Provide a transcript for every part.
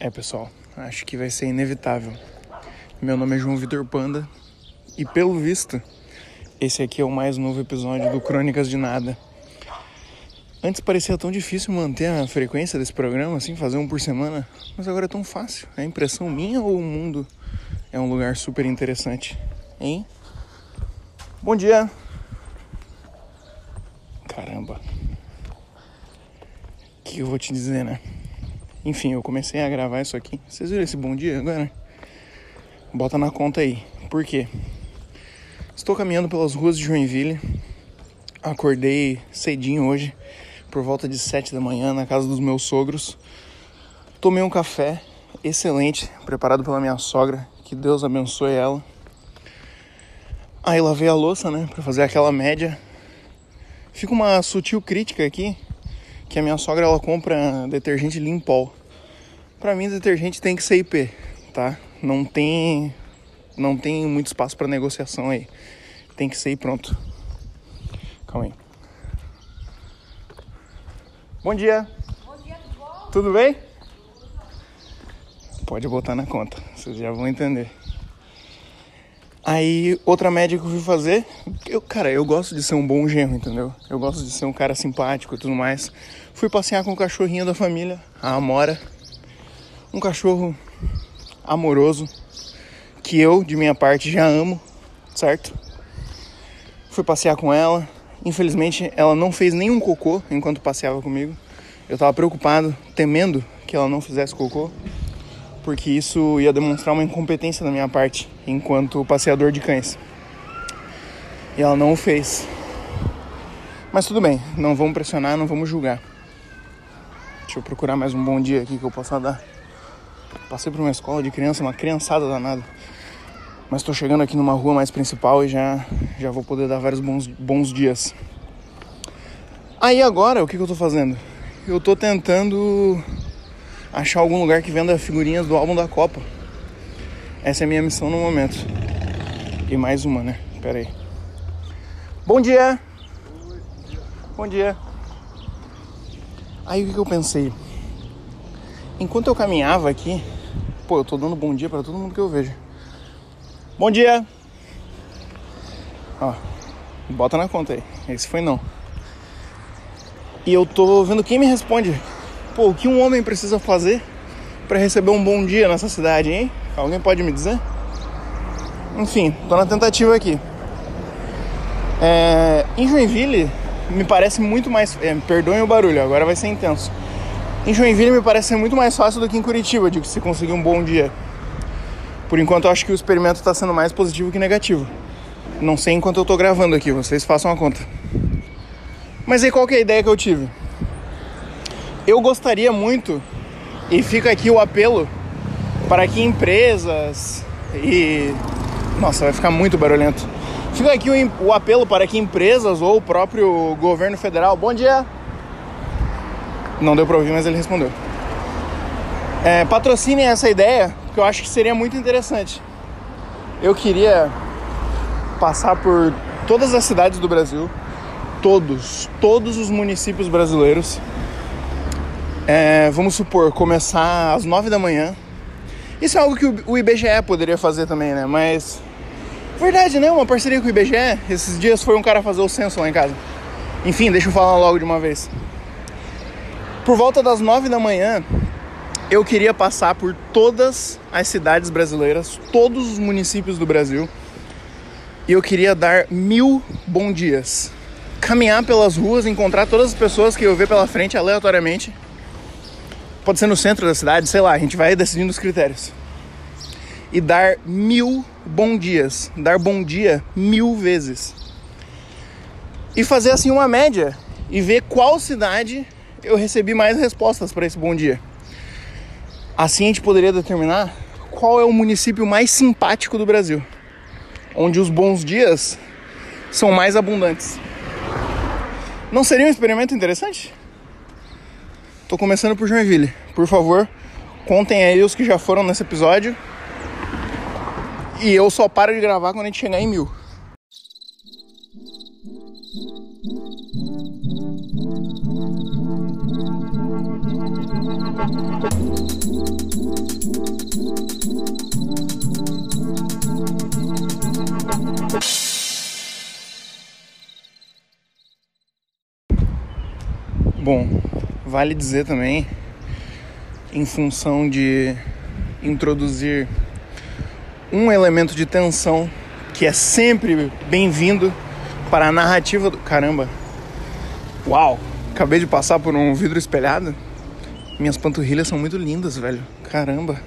É, pessoal, acho que vai ser inevitável. Meu nome é João Vitor Panda e, pelo visto, esse aqui é o mais novo episódio do Crônicas de Nada. Antes parecia tão difícil manter a frequência desse programa, assim, fazer um por semana, mas agora é tão fácil. É impressão minha ou o mundo é um lugar super interessante? Hein? Bom dia! Caramba! O que eu vou te dizer, né? Enfim, eu comecei a gravar isso aqui. Vocês viram esse bom dia agora? Bota na conta aí. Por quê? Estou caminhando pelas ruas de Joinville. Acordei cedinho hoje por volta de 7 da manhã na casa dos meus sogros. Tomei um café excelente, preparado pela minha sogra, que Deus abençoe ela. Aí lavei a louça, né, para fazer aquela média. Fica uma sutil crítica aqui, que a minha sogra ela compra detergente Limpol. Para mim detergente tem que ser IP, tá? Não tem não tem muito espaço para negociação aí. Tem que ser e pronto. Calma aí. Bom dia. Bom dia, tudo bom? Tudo bem? Pode botar na conta, vocês já vão entender. Aí, outra média que eu fui fazer, eu, cara, eu gosto de ser um bom genro, entendeu? Eu gosto de ser um cara simpático e tudo mais. Fui passear com o cachorrinho da família, a Amora. Um cachorro amoroso, que eu, de minha parte, já amo, certo? Fui passear com ela, Infelizmente, ela não fez nenhum cocô enquanto passeava comigo. Eu estava preocupado, temendo que ela não fizesse cocô, porque isso ia demonstrar uma incompetência da minha parte enquanto passeador de cães. E ela não o fez. Mas tudo bem, não vamos pressionar, não vamos julgar. Deixa eu procurar mais um bom dia aqui que eu possa dar. Passei por uma escola de criança, uma criançada danada. Mas estou chegando aqui numa rua mais principal e já, já vou poder dar vários bons, bons dias. Aí agora, o que, que eu estou fazendo? Eu estou tentando achar algum lugar que venda figurinhas do álbum da Copa. Essa é a minha missão no momento. E mais uma, né? Pera aí. Bom dia! Bom dia! Aí o que, eu pensei? Enquanto eu caminhava aqui, pô, eu tô dando bom dia para todo mundo que eu vejo. Bom dia. Ó, bota na conta aí. Esse foi não. E eu tô vendo quem me responde. Pô, o que um homem precisa fazer para receber um bom dia nessa cidade, hein? Alguém pode me dizer? Enfim, tô na tentativa aqui. É, em Joinville, me parece muito mais. É, perdoem o barulho, agora vai ser intenso. Em Joinville, me parece ser muito mais fácil do que em Curitiba de se conseguir um bom dia. Por enquanto, eu acho que o experimento está sendo mais positivo que negativo. Não sei enquanto eu estou gravando aqui, vocês façam a conta. Mas aí qual que é a ideia que eu tive? Eu gostaria muito, e fica aqui o apelo, para que empresas e. Nossa, vai ficar muito barulhento. Fica aqui o, o apelo para que empresas ou o próprio governo federal. Bom dia! Não deu para ouvir, mas ele respondeu. É, patrocinem essa ideia que eu acho que seria muito interessante. Eu queria passar por todas as cidades do Brasil, todos, todos os municípios brasileiros. É, vamos supor, começar às nove da manhã. Isso é algo que o IBGE poderia fazer também, né? Mas. Verdade, né? Uma parceria com o IBGE. Esses dias foi um cara fazer o censo lá em casa. Enfim, deixa eu falar logo de uma vez. Por volta das nove da manhã, eu queria passar por todas as cidades brasileiras, todos os municípios do Brasil, e eu queria dar mil bom dias. Caminhar pelas ruas, encontrar todas as pessoas que eu ver pela frente aleatoriamente. Pode ser no centro da cidade, sei lá, a gente vai decidindo os critérios. E dar mil bom dias. Dar bom dia mil vezes. E fazer assim uma média e ver qual cidade eu recebi mais respostas para esse bom dia. Assim a gente poderia determinar qual é o município mais simpático do Brasil, onde os bons dias são mais abundantes. Não seria um experimento interessante? Tô começando por Joinville. Por favor, contem aí os que já foram nesse episódio. E eu só paro de gravar quando a gente chegar em mil. Bom, vale dizer também, em função de introduzir um elemento de tensão que é sempre bem-vindo para a narrativa do. Caramba! Uau! Acabei de passar por um vidro espelhado. Minhas panturrilhas são muito lindas, velho. Caramba!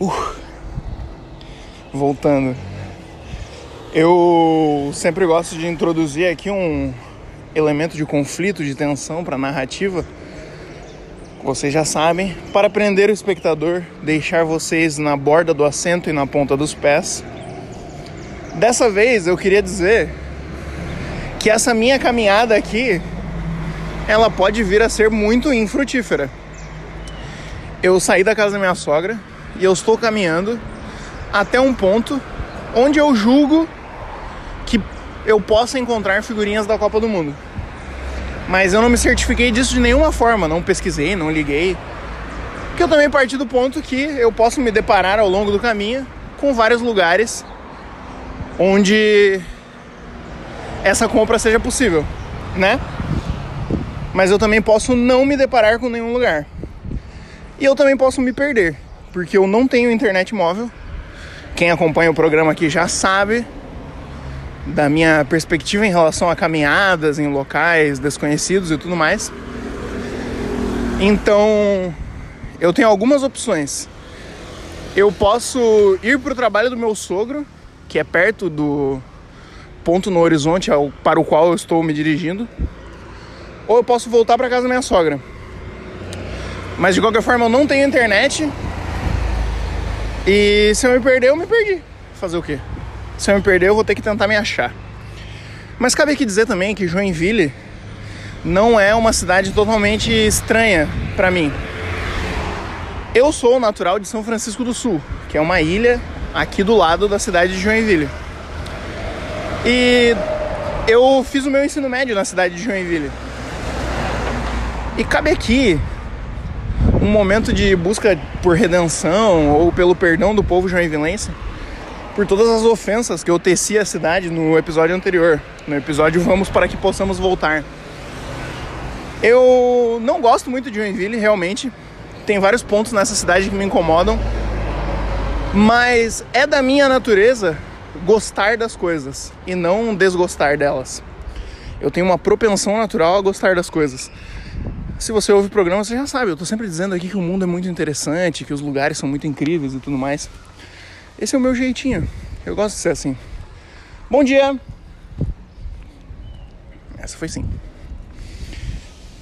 Uh. Voltando. Eu sempre gosto de introduzir aqui um elemento de conflito, de tensão para a narrativa. Vocês já sabem, para prender o espectador, deixar vocês na borda do assento e na ponta dos pés. Dessa vez eu queria dizer que essa minha caminhada aqui ela pode vir a ser muito infrutífera. Eu saí da casa da minha sogra e eu estou caminhando até um ponto onde eu julgo que eu possa encontrar figurinhas da Copa do Mundo. Mas eu não me certifiquei disso de nenhuma forma, não pesquisei, não liguei. Porque eu também parti do ponto que eu posso me deparar ao longo do caminho com vários lugares onde essa compra seja possível, né? Mas eu também posso não me deparar com nenhum lugar. E eu também posso me perder, porque eu não tenho internet móvel. Quem acompanha o programa aqui já sabe da minha perspectiva em relação a caminhadas em locais desconhecidos e tudo mais. Então, eu tenho algumas opções. Eu posso ir para o trabalho do meu sogro, que é perto do ponto no horizonte para o qual eu estou me dirigindo, ou eu posso voltar para casa da minha sogra. Mas de qualquer forma, eu não tenho internet. E se eu me perder, eu me perdi. Fazer o quê? Se eu me perder, eu vou ter que tentar me achar. Mas cabe aqui dizer também que Joinville não é uma cidade totalmente estranha para mim. Eu sou natural de São Francisco do Sul, que é uma ilha aqui do lado da cidade de Joinville. E eu fiz o meu ensino médio na cidade de Joinville. E cabe aqui um momento de busca por redenção ou pelo perdão do povo joinvilense por todas as ofensas que eu teci à cidade no episódio anterior, no episódio Vamos para que possamos voltar. Eu não gosto muito de Joinville, realmente. Tem vários pontos nessa cidade que me incomodam, mas é da minha natureza gostar das coisas e não desgostar delas. Eu tenho uma propensão natural a gostar das coisas. Se você ouve o programa, você já sabe, eu tô sempre dizendo aqui que o mundo é muito interessante, que os lugares são muito incríveis e tudo mais. Esse é o meu jeitinho. Eu gosto de ser assim. Bom dia! Essa foi sim.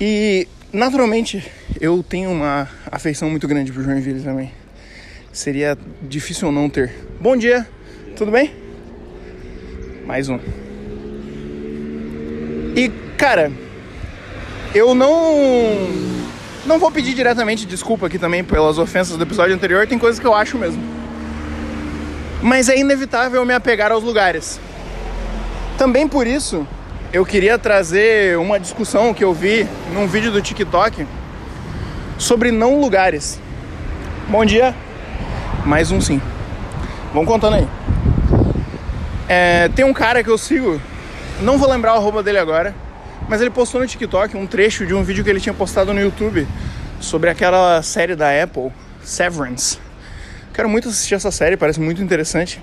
E naturalmente eu tenho uma afeição muito grande por Joinville também. Seria difícil não ter. Bom dia, tudo bem? Mais um. E cara, eu não não vou pedir diretamente desculpa aqui também pelas ofensas do episódio anterior, tem coisas que eu acho mesmo mas é inevitável me apegar aos lugares. Também por isso, eu queria trazer uma discussão que eu vi num vídeo do TikTok sobre não lugares. Bom dia, mais um sim. Vamos contando aí. É, tem um cara que eu sigo, não vou lembrar o arroba dele agora, mas ele postou no TikTok um trecho de um vídeo que ele tinha postado no YouTube sobre aquela série da Apple, Severance. Quero muito assistir essa série, parece muito interessante.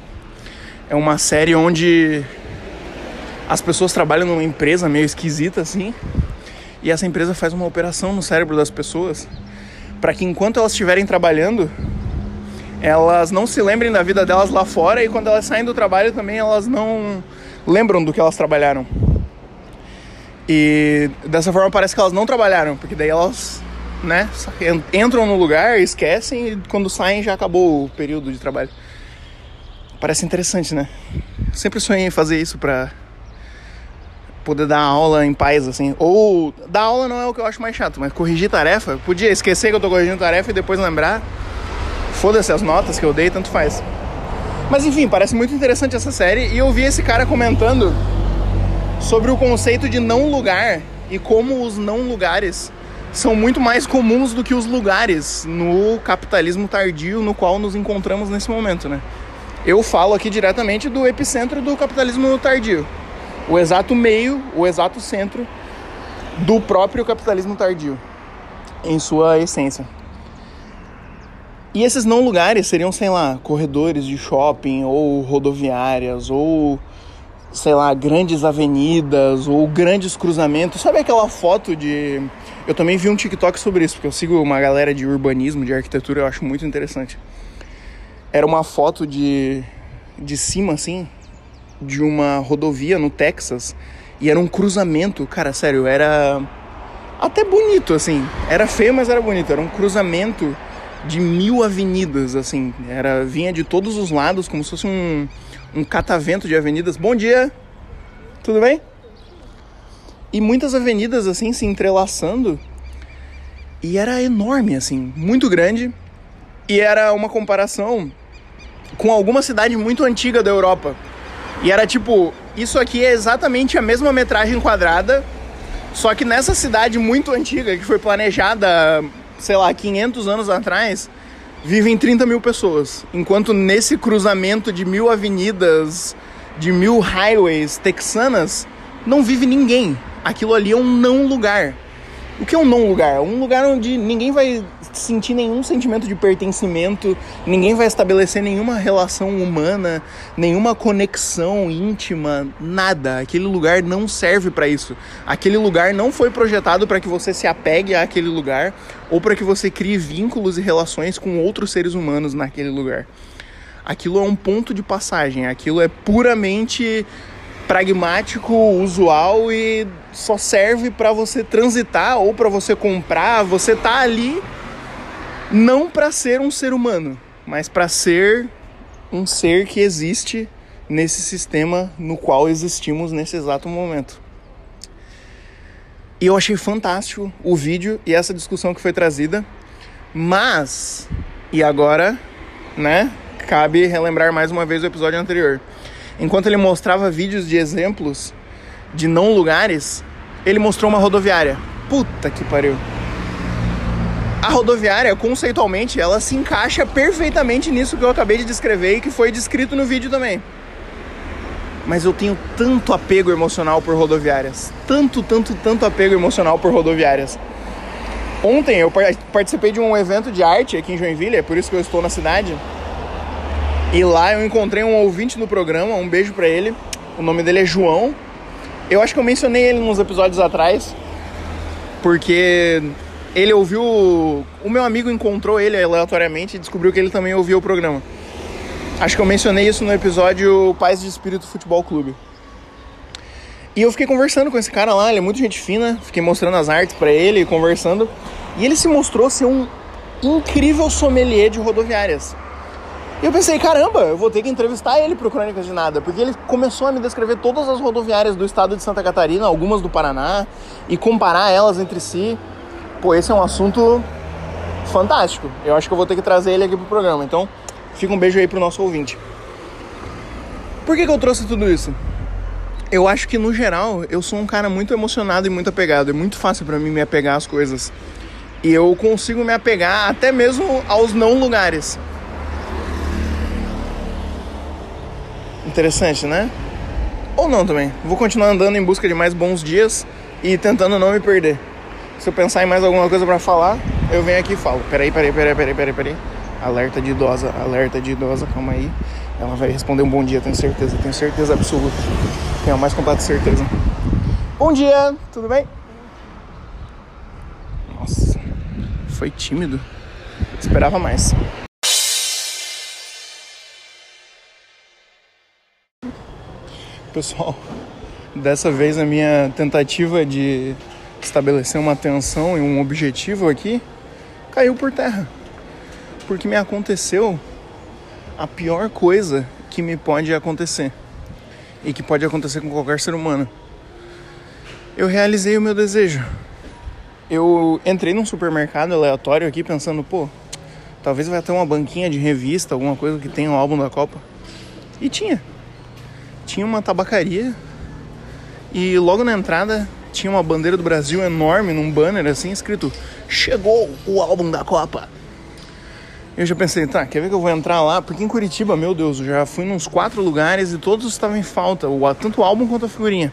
É uma série onde as pessoas trabalham numa empresa meio esquisita assim, e essa empresa faz uma operação no cérebro das pessoas para que enquanto elas estiverem trabalhando, elas não se lembrem da vida delas lá fora e quando elas saem do trabalho também elas não lembram do que elas trabalharam. E dessa forma parece que elas não trabalharam, porque daí elas né? Entram no lugar, esquecem e quando saem já acabou o período de trabalho. Parece interessante, né? Sempre sonhei em fazer isso pra poder dar aula em paz, assim. Ou dar aula não é o que eu acho mais chato, mas corrigir tarefa, podia esquecer que eu tô corrigindo tarefa e depois lembrar. Foda-se as notas que eu dei, tanto faz. Mas enfim, parece muito interessante essa série e eu vi esse cara comentando sobre o conceito de não lugar e como os não lugares são muito mais comuns do que os lugares no capitalismo tardio no qual nos encontramos nesse momento, né? Eu falo aqui diretamente do epicentro do capitalismo tardio. O exato meio, o exato centro do próprio capitalismo tardio, em sua essência. E esses não lugares seriam, sei lá, corredores de shopping ou rodoviárias ou sei lá, grandes avenidas ou grandes cruzamentos. Sabe aquela foto de. Eu também vi um TikTok sobre isso, porque eu sigo uma galera de urbanismo, de arquitetura, eu acho muito interessante. Era uma foto de, de cima, assim, de uma rodovia no Texas. E era um cruzamento, cara, sério, era até bonito, assim. Era feio, mas era bonito. Era um cruzamento de mil avenidas, assim. Era, vinha de todos os lados, como se fosse um um catavento de avenidas. Bom dia! Tudo bem? E muitas avenidas assim se entrelaçando. E era enorme, assim, muito grande. E era uma comparação com alguma cidade muito antiga da Europa. E era tipo, isso aqui é exatamente a mesma metragem quadrada, só que nessa cidade muito antiga, que foi planejada, sei lá, 500 anos atrás, vivem 30 mil pessoas. Enquanto nesse cruzamento de mil avenidas, de mil highways texanas, não vive ninguém. Aquilo ali é um não lugar. O que é um não lugar? Um lugar onde ninguém vai sentir nenhum sentimento de pertencimento, ninguém vai estabelecer nenhuma relação humana, nenhuma conexão íntima, nada. Aquele lugar não serve para isso. Aquele lugar não foi projetado para que você se apegue àquele lugar ou para que você crie vínculos e relações com outros seres humanos naquele lugar. Aquilo é um ponto de passagem, aquilo é puramente pragmático, usual e só serve para você transitar ou para você comprar. Você tá ali não para ser um ser humano, mas para ser um ser que existe nesse sistema no qual existimos nesse exato momento. E eu achei fantástico o vídeo e essa discussão que foi trazida, mas e agora, né? Cabe relembrar mais uma vez o episódio anterior enquanto ele mostrava vídeos de exemplos de não lugares, ele mostrou uma rodoviária. Puta que pariu. A rodoviária, conceitualmente, ela se encaixa perfeitamente nisso que eu acabei de descrever e que foi descrito no vídeo também. Mas eu tenho tanto apego emocional por rodoviárias. Tanto, tanto, tanto apego emocional por rodoviárias. Ontem eu participei de um evento de arte aqui em Joinville, é por isso que eu estou na cidade. E lá eu encontrei um ouvinte no programa, um beijo para ele. O nome dele é João. Eu acho que eu mencionei ele nos episódios atrás, porque ele ouviu. O meu amigo encontrou ele aleatoriamente e descobriu que ele também ouvia o programa. Acho que eu mencionei isso no episódio Pais de Espírito Futebol Clube. E eu fiquei conversando com esse cara lá, ele é muito gente fina, fiquei mostrando as artes para ele, conversando. E ele se mostrou ser um incrível sommelier de rodoviárias. E eu pensei, caramba, eu vou ter que entrevistar ele pro Crônicas de Nada, porque ele começou a me descrever todas as rodoviárias do estado de Santa Catarina, algumas do Paraná, e comparar elas entre si. Pô, esse é um assunto fantástico. Eu acho que eu vou ter que trazer ele aqui pro programa. Então, fica um beijo aí pro nosso ouvinte. Por que, que eu trouxe tudo isso? Eu acho que no geral eu sou um cara muito emocionado e muito apegado. É muito fácil para mim me apegar às coisas. E eu consigo me apegar até mesmo aos não lugares. Interessante, né? Ou não também. Vou continuar andando em busca de mais bons dias e tentando não me perder. Se eu pensar em mais alguma coisa para falar, eu venho aqui e falo. Peraí, peraí, peraí, peraí, peraí, peraí. Alerta de idosa, alerta de idosa, calma aí. Ela vai responder um bom dia, tenho certeza, tenho certeza absoluta. Tenho a mais completa certeza. Bom dia, tudo bem? Nossa, foi tímido. Esperava mais. Pessoal, dessa vez a minha tentativa de estabelecer uma atenção e um objetivo aqui caiu por terra. Porque me aconteceu a pior coisa que me pode acontecer e que pode acontecer com qualquer ser humano. Eu realizei o meu desejo. Eu entrei num supermercado aleatório aqui pensando, pô, talvez vai ter uma banquinha de revista, alguma coisa que tenha o um álbum da Copa. E tinha tinha uma tabacaria e logo na entrada tinha uma bandeira do Brasil enorme num banner assim escrito Chegou o álbum da Copa. Eu já pensei, tá, quer ver que eu vou entrar lá? Porque em Curitiba, meu Deus, eu já fui nos quatro lugares e todos estavam em falta, tanto o álbum quanto a figurinha.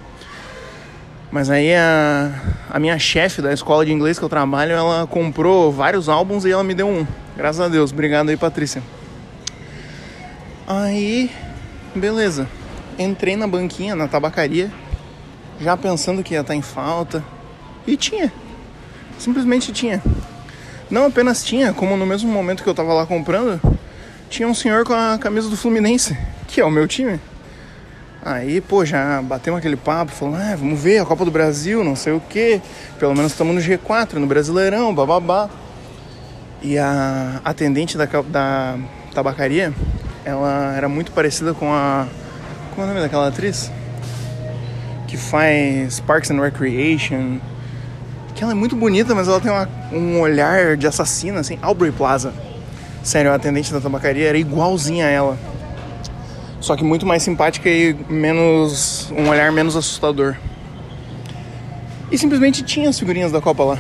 Mas aí a, a minha chefe da escola de inglês que eu trabalho, ela comprou vários álbuns e ela me deu um. Graças a Deus. Obrigado aí, Patrícia. Aí, beleza. Entrei na banquinha, na tabacaria, já pensando que ia estar em falta. E tinha. Simplesmente tinha. Não apenas tinha, como no mesmo momento que eu tava lá comprando, tinha um senhor com a camisa do Fluminense, que é o meu time. Aí, pô, já batemos aquele papo, falando, ah, vamos ver a Copa do Brasil, não sei o que. Pelo menos estamos no G4, no Brasileirão, bababá. E a atendente da, da tabacaria, ela era muito parecida com a. Como é o nome daquela atriz? Que faz Parks and Recreation. Que ela é muito bonita, mas ela tem uma, um olhar de assassina, assim. Aubrey Plaza. Sério, a atendente da tabacaria era igualzinha a ela. Só que muito mais simpática e menos. um olhar menos assustador. E simplesmente tinha as figurinhas da Copa lá.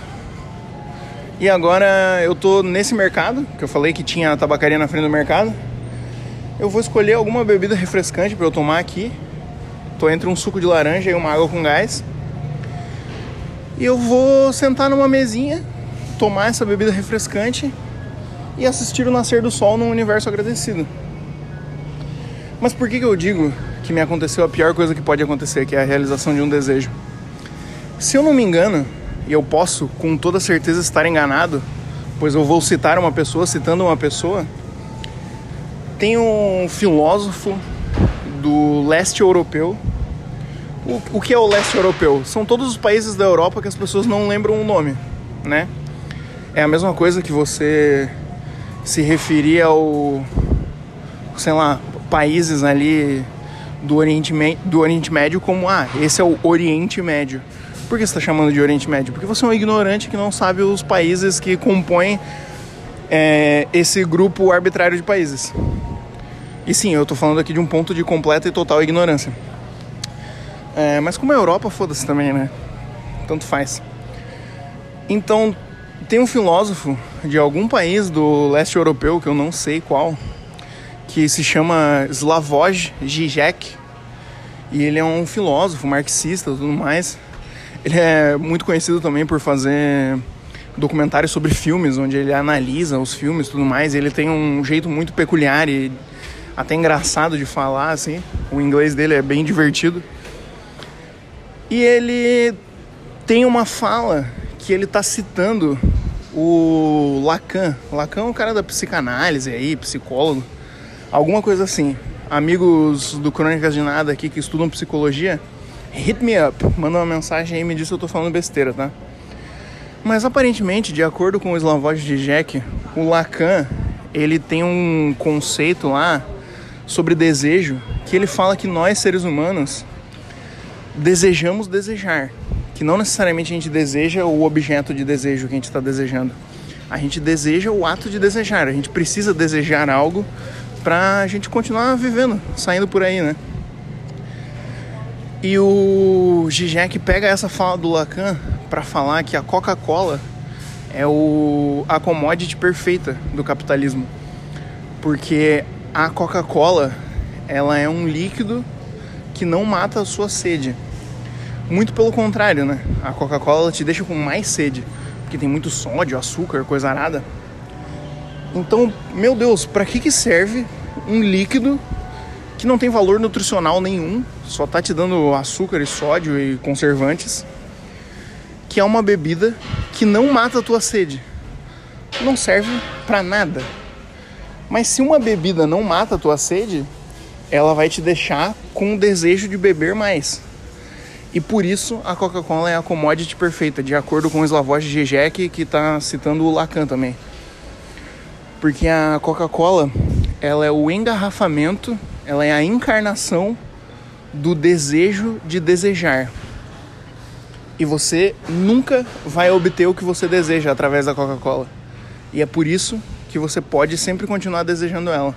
E agora eu tô nesse mercado, que eu falei que tinha a tabacaria na frente do mercado. Eu vou escolher alguma bebida refrescante para eu tomar aqui. Tô entre um suco de laranja e uma água com gás. E eu vou sentar numa mesinha, tomar essa bebida refrescante e assistir o nascer do sol num universo agradecido. Mas por que, que eu digo que me aconteceu a pior coisa que pode acontecer, que é a realização de um desejo? Se eu não me engano, e eu posso com toda certeza estar enganado, pois eu vou citar uma pessoa citando uma pessoa, tem um filósofo do leste europeu. O, o que é o leste europeu? São todos os países da Europa que as pessoas não lembram o nome, né? É a mesma coisa que você se referir ao, sei lá, países ali do Oriente, do Oriente Médio como, ah, esse é o Oriente Médio. Por que você está chamando de Oriente Médio? Porque você é um ignorante que não sabe os países que compõem é, esse grupo arbitrário de países. E sim, eu estou falando aqui de um ponto de completa e total ignorância. É, mas como a Europa, foda-se também, né? Tanto faz. Então, tem um filósofo de algum país do leste europeu, que eu não sei qual, que se chama Slavoj Žižek. E ele é um filósofo, marxista e tudo mais. Ele é muito conhecido também por fazer documentários sobre filmes, onde ele analisa os filmes e tudo mais. Ele tem um jeito muito peculiar e até engraçado de falar, assim. O inglês dele é bem divertido. E ele tem uma fala que ele está citando o Lacan. Lacan é um cara da psicanálise aí, psicólogo alguma coisa assim. Amigos do Crônicas de Nada aqui que estudam psicologia, hit me up, manda uma mensagem aí e me diz se eu tô falando besteira, tá? Mas aparentemente, de acordo com o Slavoj Žižek, o Lacan, ele tem um conceito lá sobre desejo, que ele fala que nós seres humanos desejamos desejar, que não necessariamente a gente deseja o objeto de desejo que a gente está desejando. A gente deseja o ato de desejar, a gente precisa desejar algo pra gente continuar vivendo, saindo por aí, né? E o Zizek pega essa fala do Lacan para falar que a Coca-Cola é o, a commodity perfeita do capitalismo. Porque a Coca-Cola, ela é um líquido que não mata a sua sede. Muito pelo contrário, né? A Coca-Cola te deixa com mais sede, porque tem muito sódio, açúcar, coisa arada. Então, meu Deus, para que, que serve um líquido que não tem valor nutricional nenhum, só tá te dando açúcar e sódio e conservantes, que é uma bebida que não mata a tua sede. Não serve para nada. Mas se uma bebida não mata a tua sede, ela vai te deixar com o desejo de beber mais. E por isso a Coca-Cola é a commodity perfeita, de acordo com o Slavoj Žižek, que está citando o Lacan também. Porque a Coca-Cola, ela é o engarrafamento, ela é a encarnação do desejo de desejar. E você nunca vai obter o que você deseja através da Coca-Cola. E é por isso que você pode sempre continuar desejando ela.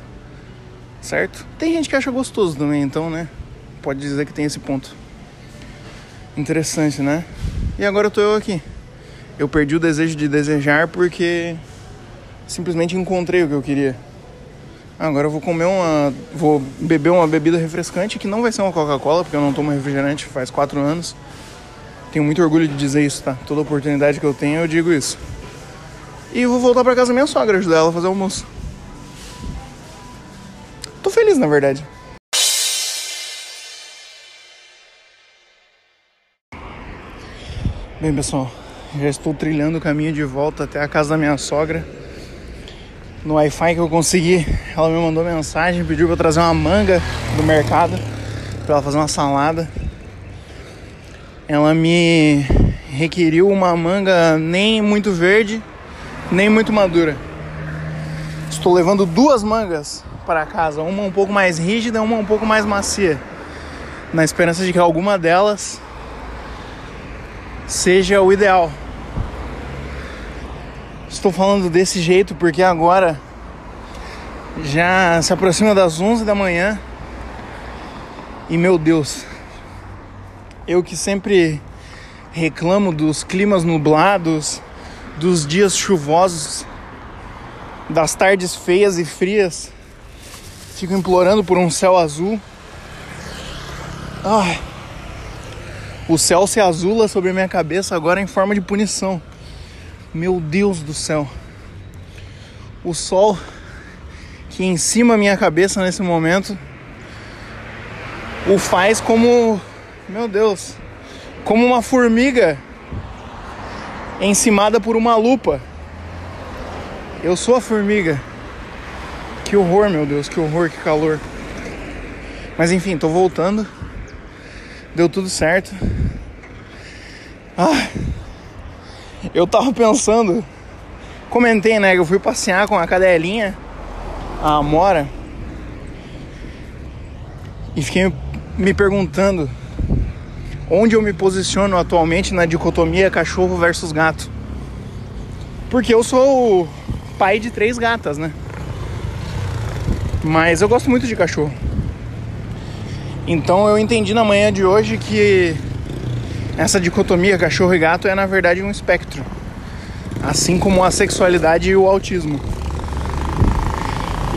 Certo? Tem gente que acha gostoso também, então, né? Pode dizer que tem esse ponto. Interessante, né? E agora eu tô eu aqui. Eu perdi o desejo de desejar porque simplesmente encontrei o que eu queria. Agora eu vou comer uma. vou beber uma bebida refrescante que não vai ser uma Coca-Cola, porque eu não tomo refrigerante faz quatro anos. Tenho muito orgulho de dizer isso, tá? Toda oportunidade que eu tenho, eu digo isso. E vou voltar pra casa da minha sogra, ajudar ela a fazer almoço. Tô feliz, na verdade. Bem, pessoal, já estou trilhando o caminho de volta até a casa da minha sogra. No Wi-Fi que eu consegui, ela me mandou mensagem, pediu para trazer uma manga do mercado para ela fazer uma salada. Ela me requeriu uma manga nem muito verde, nem muito madura. Estou levando duas mangas para casa, uma um pouco mais rígida, uma um pouco mais macia, na esperança de que alguma delas seja o ideal. Estou falando desse jeito porque agora já se aproxima das 11 da manhã e meu Deus, eu que sempre reclamo dos climas nublados, dos dias chuvosos, das tardes feias e frias, fico implorando por um céu azul. O céu se azula sobre minha cabeça agora em forma de punição. Meu Deus do céu. O sol que em cima minha cabeça nesse momento o faz como, meu Deus, como uma formiga encimada por uma lupa. Eu sou a formiga. Que horror, meu Deus, que horror, que calor. Mas enfim, tô voltando. Deu tudo certo. Ah, eu tava pensando, comentei, né, eu fui passear com a cadelinha, a Amora, e fiquei me perguntando onde eu me posiciono atualmente na dicotomia cachorro versus gato. Porque eu sou pai de três gatas, né? Mas eu gosto muito de cachorro. Então eu entendi na manhã de hoje que essa dicotomia cachorro e gato é na verdade um espectro, assim como a sexualidade e o autismo.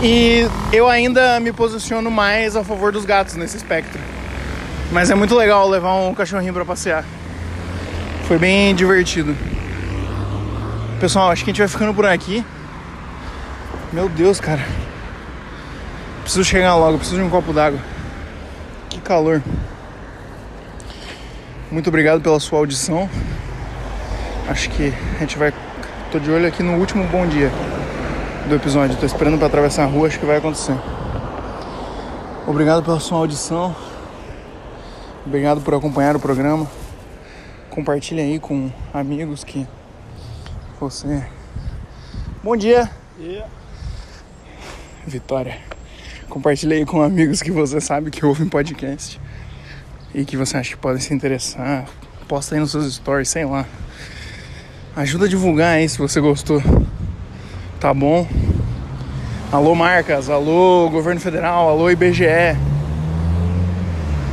E eu ainda me posiciono mais a favor dos gatos nesse espectro. Mas é muito legal levar um cachorrinho para passear. Foi bem divertido. Pessoal, acho que a gente vai ficando por aqui. Meu Deus, cara. Preciso chegar logo, preciso de um copo d'água. Que calor. Muito obrigado pela sua audição. Acho que a gente vai. Tô de olho aqui no último bom dia do episódio. Tô esperando para atravessar a rua, acho que vai acontecer. Obrigado pela sua audição. Obrigado por acompanhar o programa. Compartilhe aí com amigos que você. Bom dia! Yeah. Vitória. Compartilhe aí com amigos que você sabe que ouvem podcast e que você acha que podem se interessar, posta aí nos seus stories, sei lá. Ajuda a divulgar aí se você gostou. Tá bom? Alô marcas, alô governo federal, alô IBGE.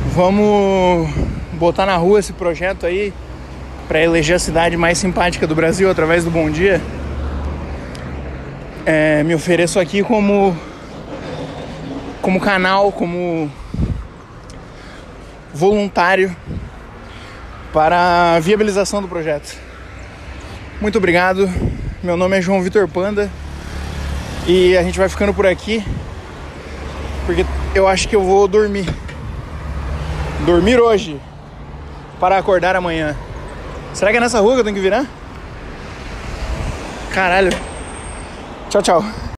Vamos botar na rua esse projeto aí para eleger a cidade mais simpática do Brasil através do Bom Dia. É, me ofereço aqui como como canal, como voluntário para a viabilização do projeto. Muito obrigado. Meu nome é João Vitor Panda e a gente vai ficando por aqui porque eu acho que eu vou dormir. Dormir hoje para acordar amanhã. Será que é nessa rua que eu tenho que virar? Caralho. Tchau, tchau.